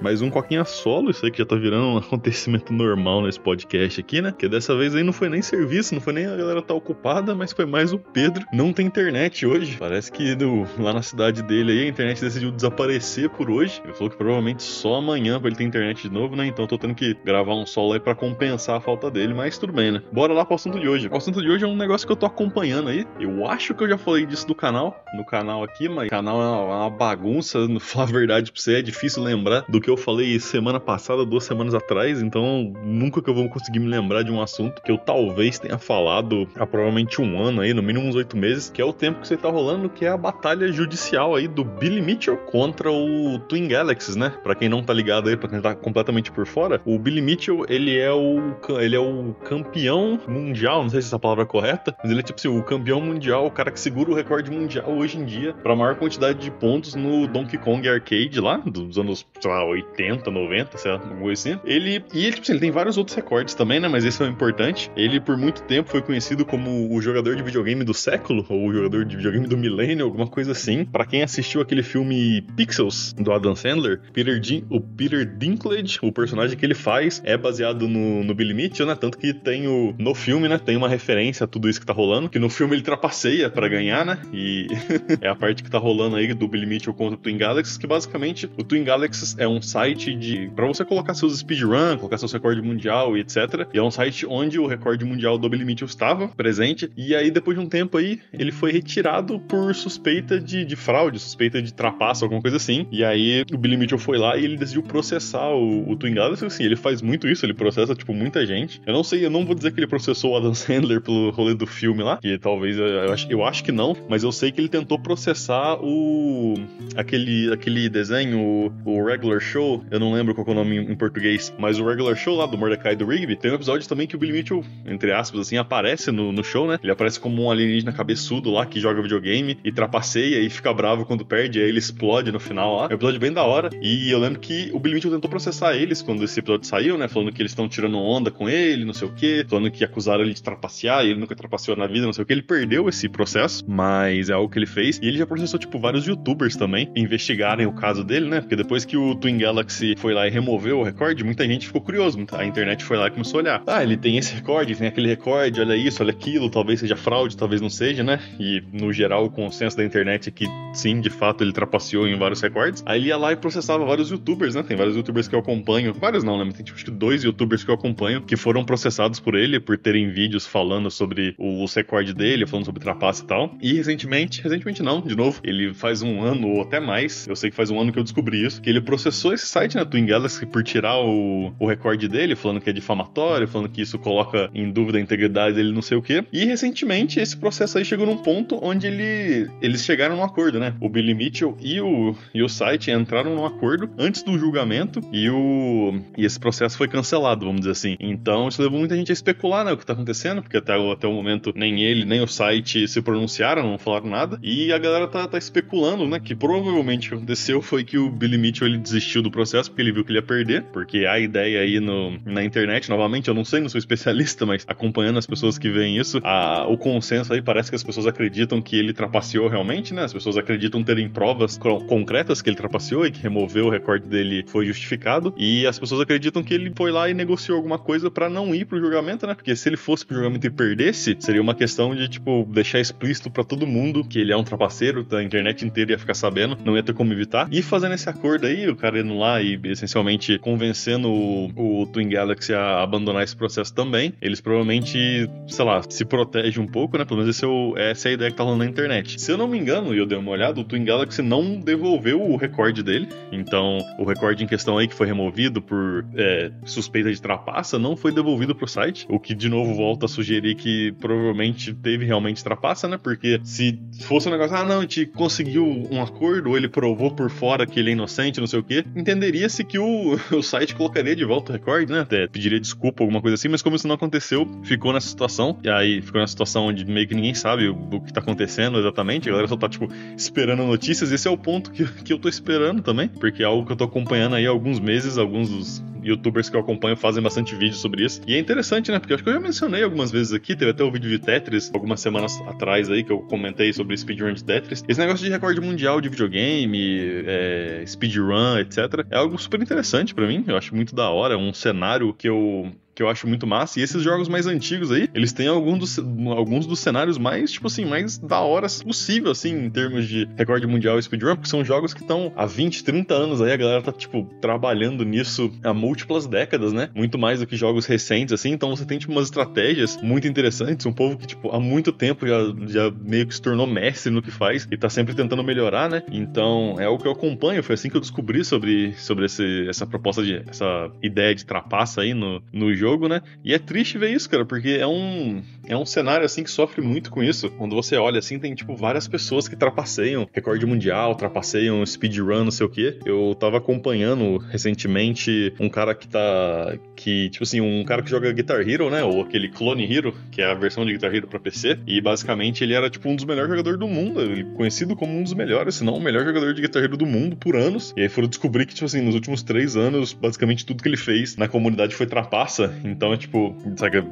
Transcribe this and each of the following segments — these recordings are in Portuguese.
Mais um Coquinha solo, isso aí que já tá virando um acontecimento normal nesse podcast aqui, né? Que dessa vez aí não foi nem serviço, não foi nem a galera tá ocupada, mas foi mais o Pedro. Não tem internet hoje. Parece que do, lá na cidade dele aí a internet decidiu desaparecer por hoje. Ele falou que provavelmente só amanhã pra ele ter internet de novo, né? Então eu tô tendo que gravar um solo aí pra compensar a falta dele, mas tudo bem, né? Bora lá pro assunto de hoje. O assunto de hoje é um negócio que eu tô acompanhando aí. Eu acho que eu já falei disso do canal, no canal aqui, mas canal é uma, uma bagunça, não falar a verdade pra você, é difícil lembrar do que que eu falei semana passada, duas semanas atrás, então nunca que eu vou conseguir me lembrar de um assunto que eu talvez tenha falado há provavelmente um ano aí, no mínimo uns oito meses, que é o tempo que você tá rolando, que é a batalha judicial aí do Billy Mitchell contra o Twin Galaxies, né? Pra quem não tá ligado aí, pra quem tá completamente por fora, o Billy Mitchell, ele é o, ele é o campeão mundial, não sei se essa palavra é correta, mas ele é tipo assim, o campeão mundial, o cara que segura o recorde mundial hoje em dia pra maior quantidade de pontos no Donkey Kong Arcade lá, dos anos, sei lá, 80, 90, sei lá, alguma coisa assim. Ele, e ele, tipo assim, ele tem vários outros recordes também, né? Mas esse é o importante. Ele, por muito tempo, foi conhecido como o jogador de videogame do século, ou o jogador de videogame do milênio, alguma coisa assim. Para quem assistiu aquele filme Pixels, do Adam Sandler, Peter Din o Peter Dinklage, o personagem que ele faz, é baseado no, no Billy Mitchell, né? Tanto que tem o. No filme, né? Tem uma referência a tudo isso que tá rolando. Que no filme ele trapaceia para ganhar, né? E é a parte que tá rolando aí do Billy Mitchell contra o Twin Galaxies, que basicamente o Twin Galaxies é um site de para você colocar seus speedrun, colocar seus recordes mundial e etc. E é um site onde o recorde mundial do Billy Mitchell estava presente. E aí depois de um tempo aí, ele foi retirado por suspeita de, de fraude, suspeita de trapaça, alguma coisa assim. E aí o Billy Mitchell foi lá e ele decidiu processar o, o Twin Galaxy, assim, ele faz muito isso, ele processa tipo muita gente. Eu não sei, eu não vou dizer que ele processou o Adam Sandler pelo rolê do filme lá, que talvez eu acho, eu acho que não, mas eu sei que ele tentou processar o aquele aquele desenho, o, o Regular Show Show, eu não lembro qual é o nome em português, mas o Regular Show lá do Mordecai do Rigby, tem um episódio também que o Billy Mitchell, entre aspas, assim, aparece no, no show, né? Ele aparece como um alienígena cabeçudo lá que joga videogame e trapaceia e fica bravo quando perde, aí ele explode no final lá. É um episódio bem da hora. E eu lembro que o Billy Mitchell tentou processar eles quando esse episódio saiu, né? Falando que eles estão tirando onda com ele, não sei o quê, falando que acusaram ele de trapacear e ele nunca trapaceou na vida, não sei o que. Ele perdeu esse processo, mas é algo que ele fez. E ele já processou, tipo, vários youtubers também investigarem o caso dele, né? Porque depois que o Twin Galaxy foi lá e removeu o recorde, muita gente ficou curioso. A internet foi lá e começou a olhar. Ah, ele tem esse recorde, tem aquele recorde, olha isso, olha aquilo, talvez seja fraude, talvez não seja, né? E no geral o consenso da internet é que sim, de fato ele trapaceou em vários recordes. Aí ele ia lá e processava vários youtubers, né? Tem vários youtubers que eu acompanho, vários não, né? Mas tem tipo, acho que dois youtubers que eu acompanho que foram processados por ele por terem vídeos falando sobre o, recorde dele, falando sobre trapaça e tal. E recentemente, recentemente não, de novo, ele faz um ano ou até mais, eu sei que faz um ano que eu descobri isso, que ele processou esse site na Twin Galaxy por tirar o, o recorde dele, falando que é difamatório, falando que isso coloca em dúvida a integridade dele, não sei o quê. E recentemente esse processo aí chegou num ponto onde ele, eles chegaram num acordo, né? O Billy Mitchell e o, e o site entraram num acordo antes do julgamento e, o, e esse processo foi cancelado, vamos dizer assim. Então isso levou muita gente a especular, né? O que tá acontecendo, porque até, até o momento nem ele, nem o site se pronunciaram, não falaram nada. E a galera tá, tá especulando, né? Que provavelmente o que aconteceu foi que o Billy Mitchell ele desistiu do processo porque ele viu que ele ia perder, porque a ideia aí no, na internet, novamente, eu não sei, não sou especialista, mas acompanhando as pessoas que veem isso, a, o consenso aí parece que as pessoas acreditam que ele trapaceou realmente, né? As pessoas acreditam terem provas concretas que ele trapaceou e que removeu o recorde dele foi justificado, e as pessoas acreditam que ele foi lá e negociou alguma coisa para não ir pro julgamento, né? Porque se ele fosse pro julgamento e perdesse, seria uma questão de, tipo, deixar explícito para todo mundo que ele é um trapaceiro, da internet inteira ia ficar sabendo, não ia ter como evitar. E fazendo esse acordo aí, o cara lá e essencialmente convencendo o, o Twin Galaxy a abandonar esse processo também, eles provavelmente, sei lá, se protegem um pouco, né? Pelo menos esse é o, essa é a ideia que tá rolando na internet. Se eu não me engano, e eu dei uma olhada, o Twin Galaxy não devolveu o recorde dele. Então, o recorde em questão aí que foi removido por é, suspeita de trapaça não foi devolvido pro site. O que de novo volta a sugerir que provavelmente teve realmente trapaça, né? Porque se fosse um negócio, ah, não, a gente conseguiu um acordo, ou ele provou por fora que ele é inocente, não sei o quê, entenderia-se que o, o site colocaria de volta o recorde, né? Até pediria desculpa, alguma coisa assim, mas como isso não aconteceu, ficou nessa situação. E aí ficou nessa situação onde meio que ninguém sabe o, o que tá acontecendo exatamente. A galera só tá, tipo, esperando notícias. Esse é o ponto que, que eu tô esperando também, porque é algo que eu tô acompanhando aí há alguns meses, alguns dos youtubers que eu acompanho fazem bastante vídeo sobre isso. E é interessante, né? Porque eu acho que eu já mencionei algumas vezes aqui, teve até o vídeo de Tetris algumas semanas atrás aí que eu comentei sobre speedrun de Tetris. Esse negócio de recorde mundial de videogame, é, speedrun, etc. É algo super interessante para mim. Eu acho muito da hora. É um cenário que eu que eu acho muito massa. E esses jogos mais antigos aí, eles têm alguns dos, alguns dos cenários mais, tipo assim, mais da hora possível, assim, em termos de recorde mundial e speedrun, porque são jogos que estão há 20, 30 anos aí, a galera tá, tipo, trabalhando nisso há múltiplas décadas, né? Muito mais do que jogos recentes, assim. Então você tem, tipo, umas estratégias muito interessantes. Um povo que, tipo, há muito tempo já, já meio que se tornou mestre no que faz e tá sempre tentando melhorar, né? Então é o que eu acompanho. Foi assim que eu descobri sobre, sobre esse, essa proposta de. essa ideia de trapaça aí no, no jogo jogo, né? E é triste ver isso, cara, porque é um, é um cenário assim que sofre muito com isso. Quando você olha assim, tem tipo várias pessoas que trapaceiam recorde mundial, trapaceiam speedrun, não sei o que. Eu tava acompanhando recentemente um cara que tá. que, tipo assim, um cara que joga Guitar Hero, né? Ou aquele Clone Hero, que é a versão de Guitar Hero pra PC. E basicamente ele era tipo um dos melhores jogadores do mundo. Conhecido como um dos melhores, se não o melhor jogador de Guitar Hero do mundo por anos. E aí foram descobrir que, tipo assim, nos últimos três anos, basicamente tudo que ele fez na comunidade foi trapaça. Então é tipo,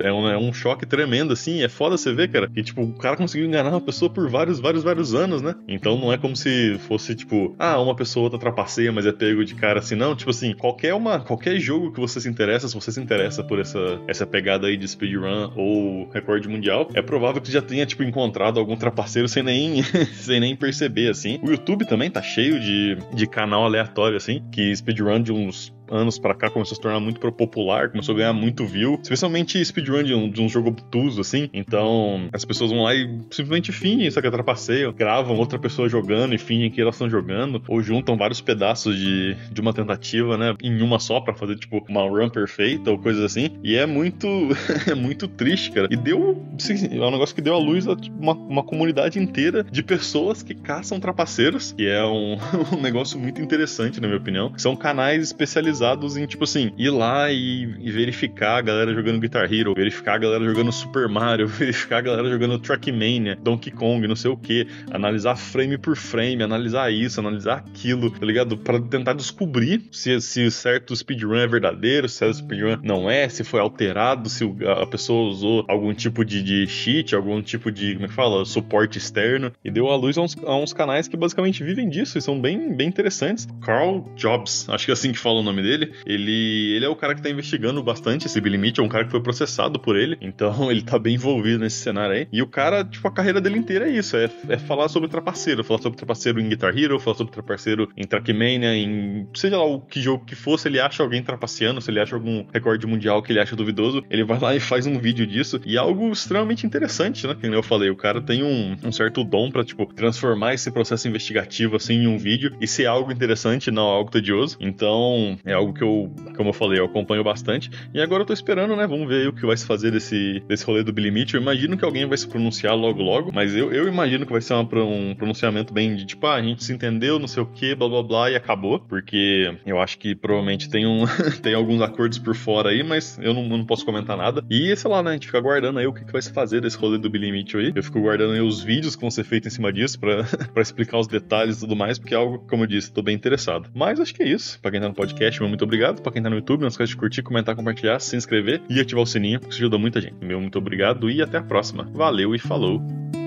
é um, é um choque tremendo, assim. É foda você ver, cara, que tipo, o cara conseguiu enganar uma pessoa por vários, vários, vários anos, né? Então não é como se fosse, tipo, ah, uma pessoa outra trapaceia, mas é pego de cara assim, não. Tipo assim, qualquer, uma, qualquer jogo que você se interessa, se você se interessa por essa, essa pegada aí de speedrun ou recorde mundial, é provável que já tenha, tipo, encontrado algum trapaceiro sem nem, sem nem perceber, assim. O YouTube também tá cheio de, de canal aleatório, assim, que speedrun de uns anos para cá começou a se tornar muito popular, começou a ganhar muito view, especialmente speedrun de um, de um jogo obtuso, assim. Então, as pessoas vão lá e simplesmente fingem isso aqui atrapasseio, gravam outra pessoa jogando e fingem que elas estão jogando, ou juntam vários pedaços de, de uma tentativa, né, em uma só para fazer, tipo, uma run perfeita ou coisas assim. E é muito, é muito triste, cara. E deu, é um negócio que deu à luz tipo, uma, uma comunidade inteira de pessoas que caçam trapaceiros, que é um, um negócio muito interessante, na minha opinião. São canais especializados especializados em, tipo assim, ir lá e, e, verificar a galera jogando Guitar Hero, verificar a galera jogando Super Mario, verificar a galera jogando Trackmania, Donkey Kong, não sei o que, analisar frame por frame, analisar isso, analisar aquilo, tá ligado? Para tentar descobrir se, se certo speedrun é verdadeiro, se certo speedrun não é, se foi alterado, se a pessoa usou algum tipo de, de cheat, algum tipo de, como é que fala, suporte externo, e deu a luz a uns, a uns canais que basicamente vivem disso e são bem, bem interessantes. Carl Jobs, acho que é assim que fala o nome dele dele. Ele, ele é o cara que tá investigando bastante esse Billy Mitchell, um cara que foi processado por ele. Então ele tá bem envolvido nesse cenário aí. E o cara, tipo, a carreira dele inteira é isso: é, é falar sobre trapaceiro. Falar sobre trapaceiro em Guitar Hero, falar sobre trapaceiro em Trackmania, em seja lá o que jogo que fosse, ele acha alguém trapaceando, se ele acha algum recorde mundial que ele acha duvidoso, ele vai lá e faz um vídeo disso. E é algo extremamente interessante, né? Como eu falei, o cara tem um, um certo dom pra, tipo, transformar esse processo investigativo assim em um vídeo e ser algo interessante, não algo tedioso. Então, é algo que eu, como eu falei, eu acompanho bastante. E agora eu tô esperando, né? Vamos ver o que vai se fazer desse, desse rolê do Billy Mitchell. Eu imagino que alguém vai se pronunciar logo logo, mas eu, eu imagino que vai ser uma, um pronunciamento bem de tipo, ah, a gente se entendeu, não sei o que, blá blá blá, e acabou. Porque eu acho que provavelmente tem, um, tem alguns acordos por fora aí, mas eu não, não posso comentar nada. E sei lá, né? A gente fica aguardando aí o que, que vai se fazer desse rolê do Billy Mitchell aí. Eu fico guardando aí os vídeos que vão ser feitos em cima disso pra, pra explicar os detalhes e tudo mais, porque é algo, como eu disse, tô bem interessado. Mas acho que é isso. Pra quem tá no podcast, muito obrigado. Pra quem tá no YouTube, não esquece de curtir, comentar, compartilhar, se inscrever e ativar o sininho, porque isso ajuda muita gente. Meu muito obrigado e até a próxima. Valeu e falou!